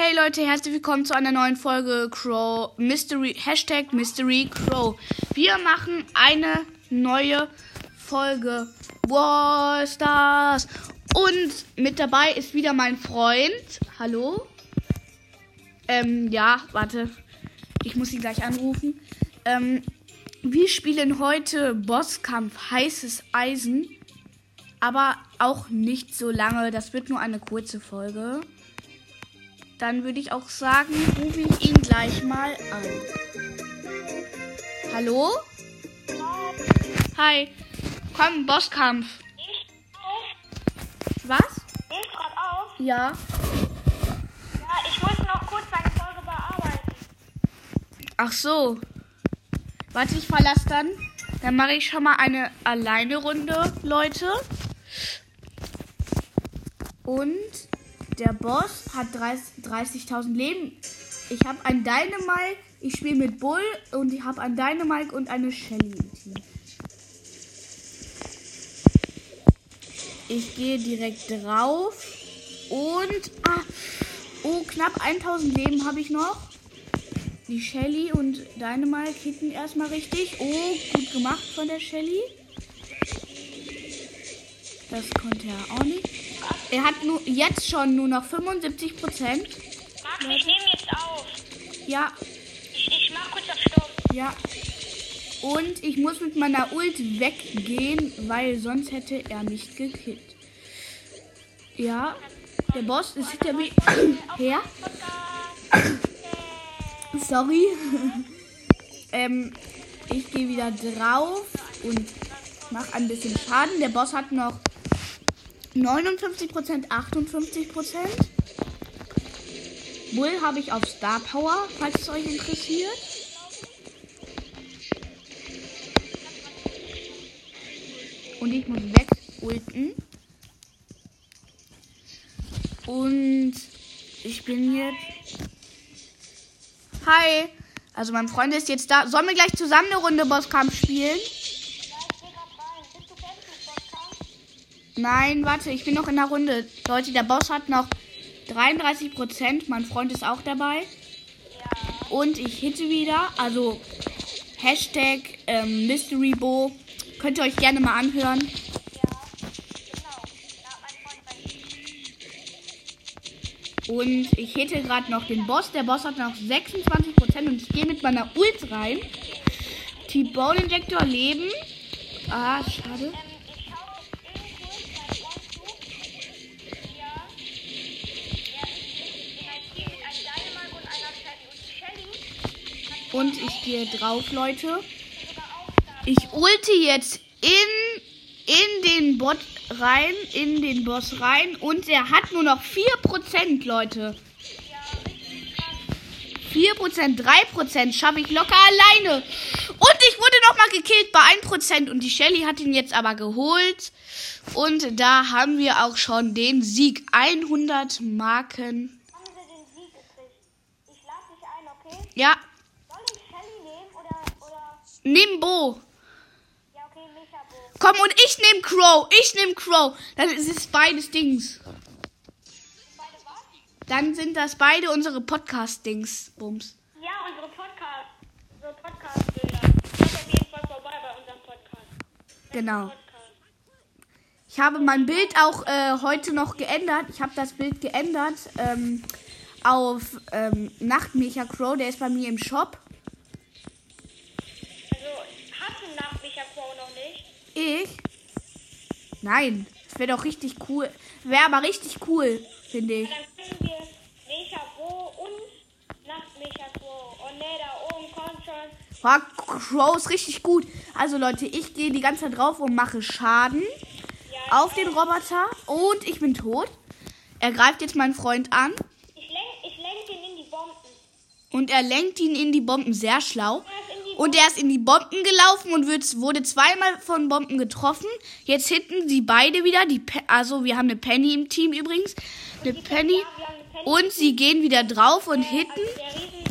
Hey Leute, herzlich willkommen zu einer neuen Folge Crow Mystery Hashtag Mystery Crow. Wir machen eine neue Folge War Stars und mit dabei ist wieder mein Freund. Hallo. Ähm, ja, warte. Ich muss ihn gleich anrufen. Ähm, wir spielen heute Bosskampf heißes Eisen, aber auch nicht so lange. Das wird nur eine kurze Folge. Dann würde ich auch sagen, rufe ich ihn gleich mal an. Hallo? Hi. Komm, Bosskampf. Was? Nimmst grad auf? Ja. Ja, ich muss noch kurz deine Folge bearbeiten. Ach so. Warte, ich verlasse dann. Dann mache ich schon mal eine alleine Runde, Leute. Und der Boss hat 30 30.000 Leben. Ich habe ein Dynamite, ich spiele mit Bull und ich habe ein Dynamite und eine Shelly im Team. Ich gehe direkt drauf und ah, oh, knapp 1000 Leben habe ich noch. Die Shelly und Dynamite hitten erstmal richtig. Oh, gut gemacht von der Shelly. Das konnte er auch nicht. Er hat nur jetzt schon nur noch 75 Prozent. Max, ich nehme jetzt auf. Ja, Ich, ich mach kurz auf Stopp. ja. Und ich muss mit meiner Ult weggehen, weil sonst hätte er mich gekillt. Ja, der Boss ist hinter mir her. Sorry. ähm, ich gehe wieder drauf und mache ein bisschen Schaden. Der Boss hat noch 59%, 58%. Bull habe ich auf Star Power, falls es euch interessiert. Und ich muss weg ulten. Und ich bin jetzt. Hi. Also mein Freund ist jetzt da. Sollen wir gleich zusammen eine Runde Bosskampf spielen? Nein, warte, ich bin noch in der Runde. Leute, der Boss hat noch 33 Prozent. Mein Freund ist auch dabei. Ja. Und ich hitte wieder. Also Hashtag ähm, MysteryBo. Könnt ihr euch gerne mal anhören. Ja. Genau. Und ich hitte gerade noch den Boss. Der Boss hat noch 26 Prozent. Und ich gehe mit meiner Ult rein. T-Bone Injector leben. Ah, schade. Und ich gehe drauf, Leute. Ich ulte jetzt in, in den Bot rein, in den Boss rein und er hat nur noch 4%, Leute. Ja, richtig krass. 4%, 3% schaffe ich locker alleine. Und ich wurde nochmal gekillt bei 1% und die Shelly hat ihn jetzt aber geholt. Und da haben wir auch schon den Sieg. 100 Marken. Haben wir den Sieg gekriegt? Ich lade dich ein, okay? Ja, Soll ich Shelly nehmen oder, oder, nimm Bo. ja, okay, Micha, Bo. Komm, und ich nehme Crow. Ich nehme Crow. Dann ist es beides Dings. Beide was? Dann sind das beide unsere Podcast-Dings. Bums. Ja, unsere Podcast, unsere Podcast-Bilder. Schaut auf jeden Fall vorbei bei unserem Podcast. Genau. Ich habe mein Bild auch äh, heute noch geändert. Ich habe das Bild geändert auf ähm, Nachtmecha Crow. Der ist bei mir im Shop. Also, hast Micha Crow noch nicht? Ich? Nein. Das wäre doch richtig cool. Wäre aber richtig cool, finde ich. Dann können wir Micha Bo und nach Micha Crow. Oh ne, da oben kommt schon. Boah, Crow ist richtig gut. Also Leute, ich gehe die ganze Zeit drauf und mache Schaden Ja, auf den Roboter. Und ich bin tot. Er greift jetzt meinen Freund an. ich lenk, ich lenk ihn in die Bomben. Und er lenkt ihn in die Bomben sehr schlau. Die Und er ist in die Bomben gelaufen und wird, wurde zweimal von Bomben getroffen. Jetzt hitten sie beide wieder. Die also wir haben eine Penny im Team übrigens. Eine Penny. Und sie gehen wieder drauf und hitten. Also der Riesen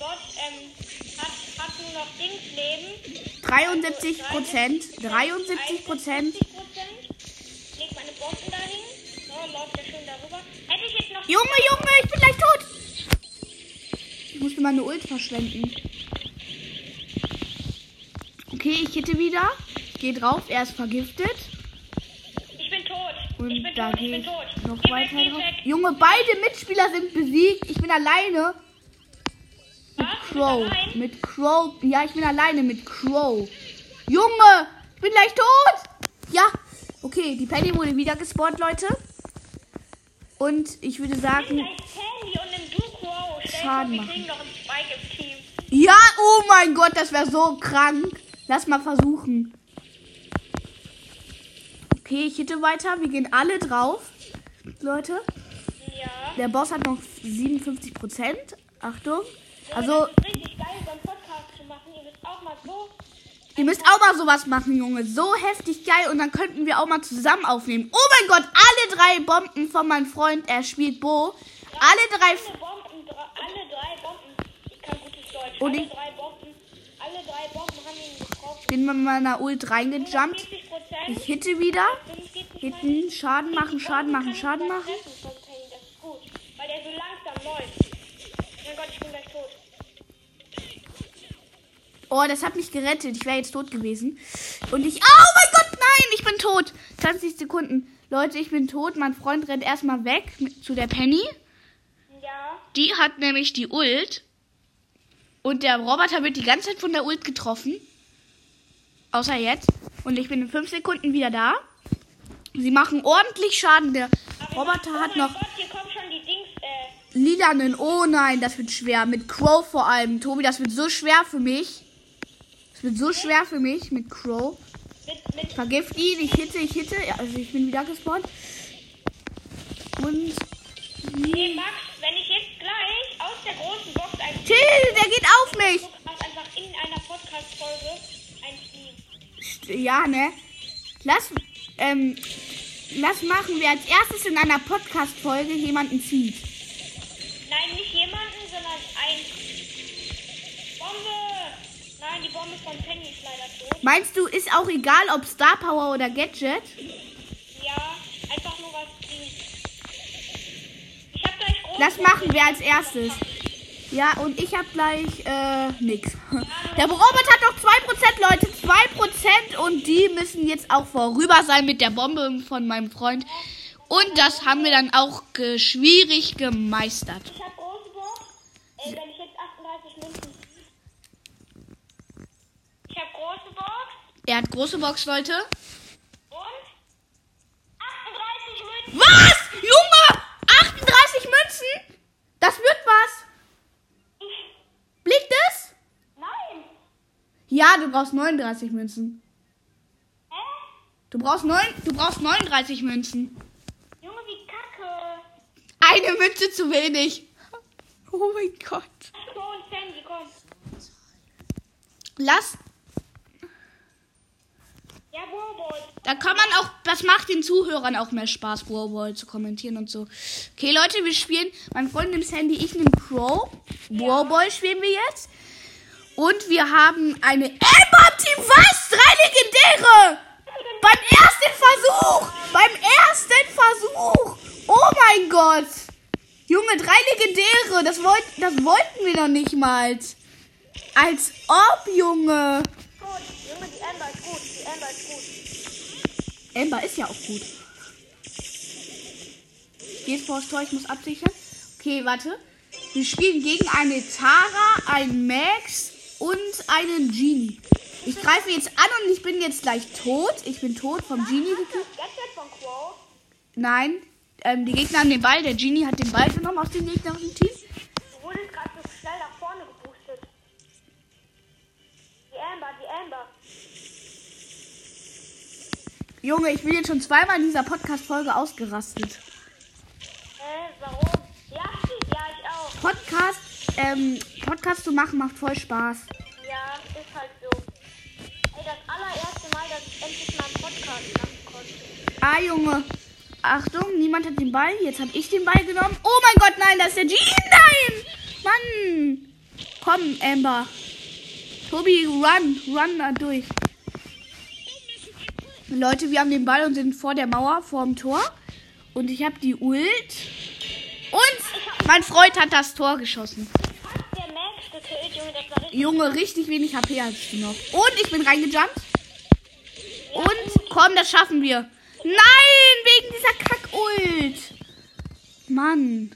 dort ähm, hat, hat nur noch Dingsleben. 73 Prozent. 73 Prozent. 50 Prozent. Leg meine Bomben dahin. So, läuft ja ich Junge, Junge, ich bin gleich tot. meine Ult verschwenden. Okay, ich hitte wieder. Ich gehe drauf, er ist vergiftet. Ich bin tot. Und ich bin da tot, ich bin tot. noch Geh weiter weg, drauf. weg. Junge, beide Mitspieler sind besiegt. Ich bin alleine. Mit Was? Crow. Mit Crow. Ja, ich bin alleine mit Crow. Junge, ich bin gleich tot. Ja. Okay, die Penny wurde wieder gespawnt, Leute. Und ich würde sagen, Schaden machen. ja, oh mein Gott, das wäre so krank. Lass mal versuchen. Okay, ich hitte weiter. Wir gehen alle drauf. Leute, Ja. der Boss hat noch 57 Prozent. Achtung. Ja, Also, richtig geil, so einen Podcast zu machen. Ihr müsst auch mal so. Ihr müsst auch mal sowas machen, Junge. So heftig geil. Und dann könnten wir auch mal zusammen aufnehmen. Oh mein Gott, alle drei Bomben von meinem Freund, er spielt Bo. Alle drei. Alle Bomben, alle drei Bomben. Ich kann gutes Deutsch. Und Alle drei Bomben haben ihn getroffen. Ich bin mit meiner Ult reingejumpt. 40 Prozent. Ich hitte wieder. 45 Hitten, Schaden machen, Schaden machen, Schaden machen. Oh, das hat mich gerettet. Ich wäre jetzt tot gewesen. Und ich. Oh mein Gott, nein, ich bin tot. 20 Sekunden. Leute, ich bin tot. Mein Freund rennt erstmal weg mit, zu der Penny. Ja, Die hat nämlich die Ult. Und der Roboter wird die ganze Zeit von der Ult getroffen. Außer jetzt. Und ich bin in 5 Sekunden wieder da. Sie machen ordentlich Schaden. Der Roboter oh hat noch Gott, hier kommen schon die Dings, äh, lilanen. Oh nein, das wird schwer. Mit Crow vor allem. Tobi, das wird so schwer für mich. Das wird so schwer für mich mit Crow. mit, mit, Vergift ihn. Ich hitte, ich hitte. Ja, also ich bin wieder gespawnt. Und. nee, Max, wenn ich jetzt gleich aus der großen Box ein Till, der geht auf mich. Einfach in einer Podcast-Folge. Ja, ne? Lass, ähm, lass machen, wer als erstes in einer Podcast-Folge jemanden zieht. Nein, nicht jemanden, sondern ein. Bombe! Nein, die Bombe von Penny ist leider tot. Meinst du, ist auch egal, ob Star Power oder Gadget? Ja, einfach nur was die. Ich hab gleich große Lass machen, wer als erstes. Ja, und ich hab gleich, äh, nix. Der Roboter hat noch 2%, Leute, 2% und die müssen jetzt auch vorüber sein mit der Bombe von meinem Freund. Und das haben wir dann auch ge schwierig gemeistert. Ich hab große Box. Ey, wenn ich jetzt 38 Münzen. Ich hab große Box Er hat große Box, Leute. und 38 Münzen. Was? Junge! 38 Münzen? Das wird was. Blickt es? Nein! Ja, du brauchst 39 Münzen. Hä? Du brauchst, neun, du brauchst 39 Münzen. Junge, wie kacke. Eine Münze zu wenig. Oh mein Gott. Und Sandy, komm. Lass. Ja, Bobo. Da kann man auch, das macht den Zuhörern auch mehr Spaß, Warwall zu kommentieren und so. Okay, Leute, wir spielen. Mein Freund nimmt Sandy, ich nehme Crow. Warboy spielen wir jetzt. Und wir haben eine Amber Team was? Drei Legendäre! Beim ersten Versuch! Beim ersten Versuch! Oh mein Gott! Junge, drei Legendäre! Das, wollt, das wollten wir noch nicht mal. Als ob, Junge! Gut. Junge, die Amber ist gut. Die Amber ist gut. Amber ist ja auch gut. Geht vor das Tor, ich muss absichern. Okay, warte. Wir spielen gegen eine Tara, einen Max und einen Genie. Ich greife jetzt an und ich bin jetzt gleich tot. Ich bin tot vom Genie Quo. Nein, ähm, die Gegner haben den Ball. Der Genie hat den Ball genommen aus dem gegnerischen Team. Du wurdest gerade so schnell nach vorne geboostet. Die Amber, die Amber. Junge, ich bin jetzt schon zweimal in dieser Podcast-Folge ausgerastet. Hä, warum? Ja, ja, ich auch. Podcast, ähm, Podcast zu machen macht voll Spaß. Ja, ist halt so. Ey, das allererste Mal, dass ich endlich mal einen Podcast machen konnte. Ah, Junge. Achtung, niemand hat den Ball. Jetzt habe ich den Ball genommen. Oh mein Gott, nein, das ist der Genie. Nein! Mann! Komm, Amber. Tobi, run. Run da durch. Leute, wir haben den Ball und sind vor der Mauer, vor dem Tor. Und ich habe die Ult. Und mein Freund hat das Tor geschossen. Junge, richtig wenig HP hast du noch. Und ich bin reingejumpt. Und komm, das schaffen wir. Nein, wegen dieser Kack-Ult. Mann.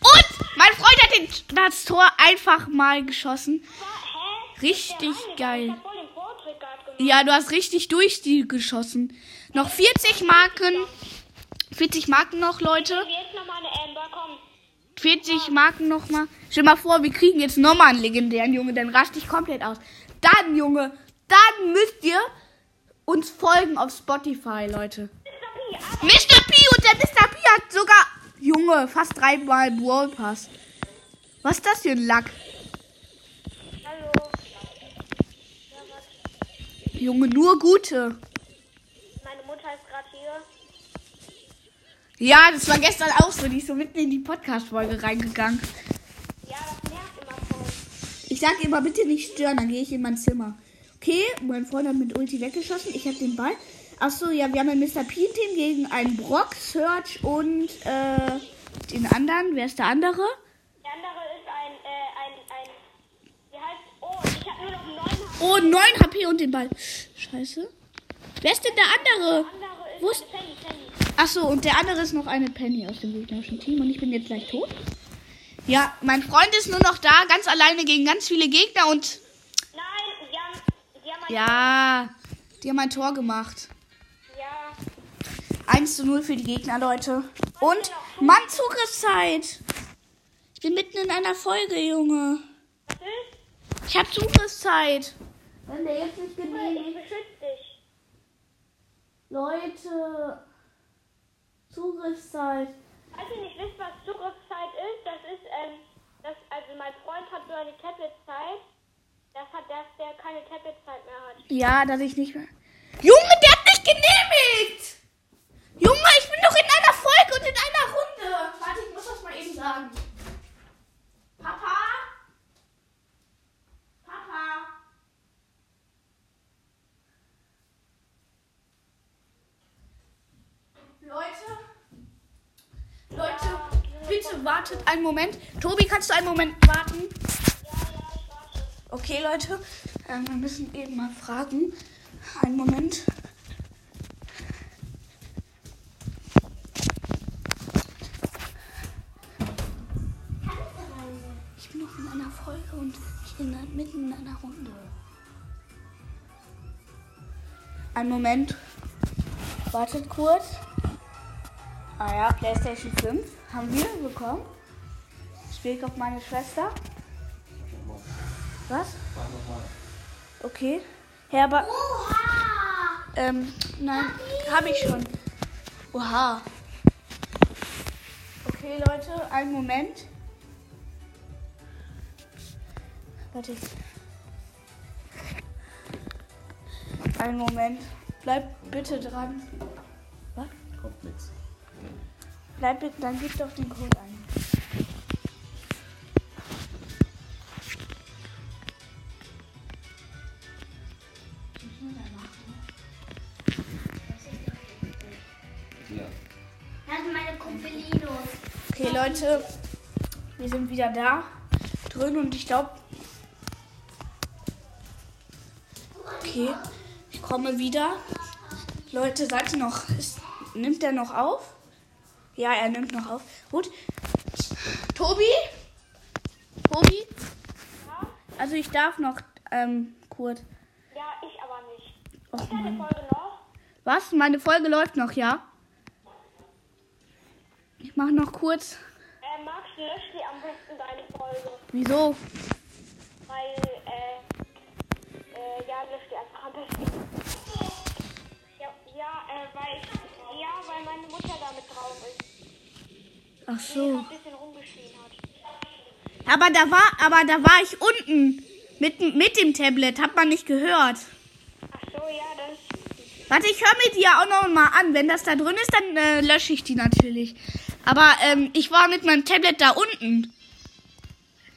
Und mein Freund hat den, das Tor einfach mal geschossen. Richtig geil. Ich. Ja, du hast richtig durch die geschossen. Noch 40 Marken. 40 Marken noch, Leute. Jetzt nochmal eine Amber, komm. 40 Marken nochmal. Stell mal vor, wir kriegen jetzt nochmal einen legendären Junge, dann raste ich komplett aus. Dann, Junge, dann müsst ihr uns folgen auf Spotify, Leute. Mr. P. Mr. P und der Mr. P hat sogar, Junge, fast dreimal Brawl Pass. Was ist das für ein Lack? Hallo. Junge, nur gute. Meine Mutter ist gerade hier. Ja, das war gestern auch so. Die ist so mitten in die Podcast-Folge reingegangen. Ja, das nervt immer voll. Ich sag immer, bitte nicht stören, dann gehe ich in mein Zimmer. Okay, mein Freund hat mit Ulti weggeschossen. Ich habe den Ball. Achso, ja, wir haben ein Mr. P-Team gegen einen Brock, Search und äh, den anderen. Wer ist der andere? Der andere ist ein, äh, ein, ein. Wie heißt. Oh, ich habe nur noch neun. Der Oh, 9 HP und den Ball. Scheiße. Wer ist denn der andere? andere ist Wo ist- Penny, Penny. Achso, und der andere ist noch eine Penny aus dem gegnerischen Team und ich bin jetzt gleich tot. Ja, mein Freund ist nur noch da, ganz alleine gegen ganz viele Gegner und Nein, die haben. Die haben ein. ja, die haben ein Tor gemacht. Ja. 1 zu 0 für die Gegner, Leute. Und Mann, Zugriffszeit. Ich bin mitten in einer Folge, Junge. Was ist? Ich habe Zugriffszeit. Wenn der jetzt nicht Ich beschütze dich. Leute, Zugriffszeit. Falls ihr nicht wisst, was Zugriffszeit ist, das ist, ähm, das, also mein Freund hat so eine Tabletzeit. Das hat, dass der keine Tabletzeit mehr hat. Ja, dass ich nicht mehr. Junge, der hat nicht genehmigt! Junge, ich bin doch in einer Folge und in einer Runde. Warte, ich muss das mal eben sagen. Papa? Papa? Leute? Leute, bitte wartet einen Moment. Tobi, kannst du einen Moment warten? Okay, Leute, ähm, wir müssen eben mal fragen. Einen Moment. Ich bin noch in einer Folge und ich bin mitten in einer Runde. Einen Moment. Wartet kurz. Ah ja, PlayStation 5 haben wir bekommen. Spielt auf meine Schwester. Was? Okay. Ja, aber. Ähm, nein, habe ich schon. Oha. Okay, Leute, einen Moment. Warte. Einen Moment. Bleib bitte dran. Bleib bitte, dann gib doch den Code ein. Ja. Das sind meine Kumpelinos. Okay, Leute, wir sind wieder da drin und ich glaube. Okay, ich komme wieder. Leute, seid ihr noch. Ist, nimmt er noch auf? Ja, er nimmt noch auf. Gut. Tobi? Tobi? Also ich darf noch, ähm, Kurt. Ja, ich aber nicht. Och, Ist eine Mann. Folge noch? Was? Meine Folge läuft noch, ja? Ich mache noch kurz. Äh, Max, lösch dir am besten deine Folge. Wieso? Weil, äh, äh, ja, lösch die einfach am besten. Ja, ja, äh, weil, ja, weil meine Mutter damit drauf ist. Ach so. ein bisschen rumgeschrien hat. Aber da war, aber da war ich unten mit, mit dem Tablet, hat man nicht gehört. Ach so, ja, das, Warte, ich höre mir die ja auch noch mal an. Wenn das da drin ist, dann äh, lösche ich die natürlich. Aber ähm, ich war mit meinem Tablet da unten.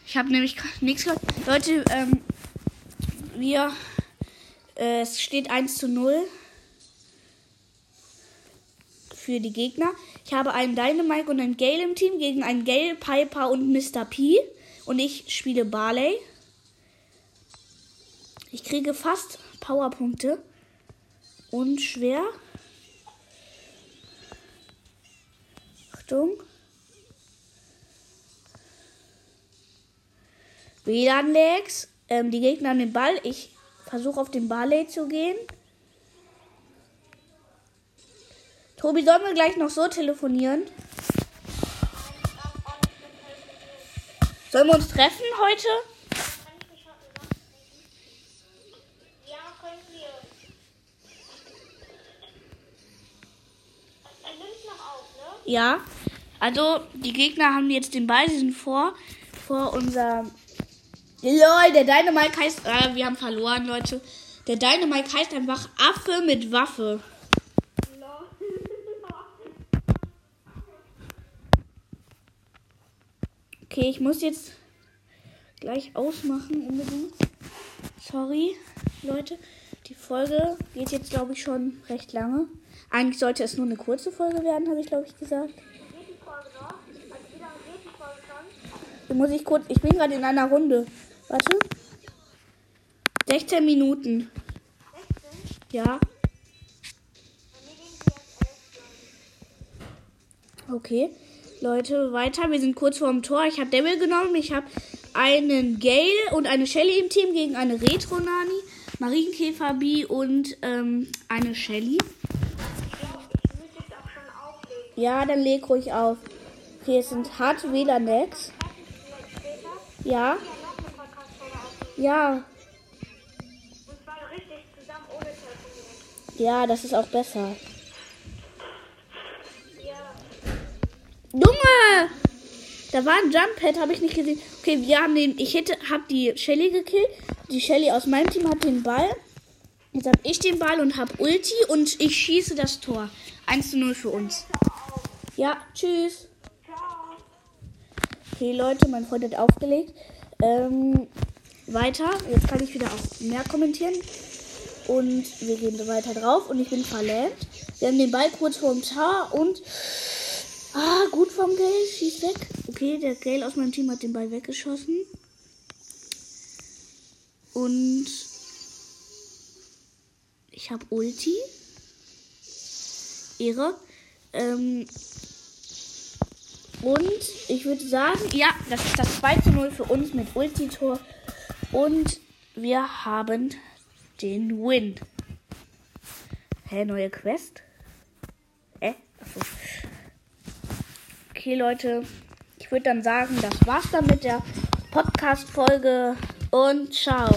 Ich habe nämlich nichts gehört. Leute, ähm, wir, äh, es steht 1 zu 0 für die Gegner. Ich habe einen Dynamite und einen Gale im Team gegen einen Gale, Piper und Mr. P. Und ich spiele Barley. Ich kriege fast Powerpunkte. Und schwer. Achtung. WLAN-Lags. Ähm, die Gegner an den Ball. Ich versuche auf den Barley zu gehen. Tobi, sollen wir gleich noch so telefonieren? Sollen wir uns treffen heute? Ja, können wir. Ja. Also, die Gegner haben jetzt den Ball, sie sind vor, vor unser. Lol, der Dynamite heißt. Äh, wir haben verloren, Leute. Der Dynamite heißt einfach Affe mit Waffe. Okay, ich muss jetzt gleich ausmachen unbedingt. Sorry, Leute. Die Folge geht jetzt, glaube ich, schon recht lange. Eigentlich sollte es nur eine kurze Folge werden, habe ich, glaube ich, gesagt. Dann muss ich kurz. Ich bin gerade in einer Runde. Warte. 16 Minuten. 16? Ja. Bei mir gehen sie jetzt 11 schon. Okay. Leute, weiter. Wir sind kurz vorm Tor. Ich habe Devil genommen. Ich habe einen Gale und eine Shelly im Team gegen eine Retro-Nani, Marienkäfer B und ähm, eine Shelly. Ja, dann leg ruhig auf. Es sind. Vielleicht später. Ja. Ja. Ja, das ist auch besser. Junge! Da war ein Jump Pad, habe ich nicht gesehen. Okay, wir haben den. Ich hätte, hab die Shelly gekillt. Die Shelly aus meinem Team hat den Ball. Jetzt habe ich den Ball und habe Ulti und ich schieße das Tor. 1 zu 0 für uns. Ja, tschüss. Okay, Leute, mein Freund hat aufgelegt. Ähm, weiter. Jetzt kann ich wieder auch mehr kommentieren. Und wir gehen weiter drauf. Und ich bin verlähmt. Wir haben den Ball kurz vorm Tor und. Ah, gut vom Gale. Schießt weg. Okay, der Gale aus meinem Team hat den Ball weggeschossen. Und. Ich habe Ulti. Ehre. Ähm, und ich würde sagen, ja, das ist das 2 zu 0 für uns mit Ulti-Tor. Und wir haben den Win. Hä, neue Quest? Äh? Achso. Okay, Leute. Ich würde dann sagen, das war's dann mit der Podcast-Folge. Und ciao.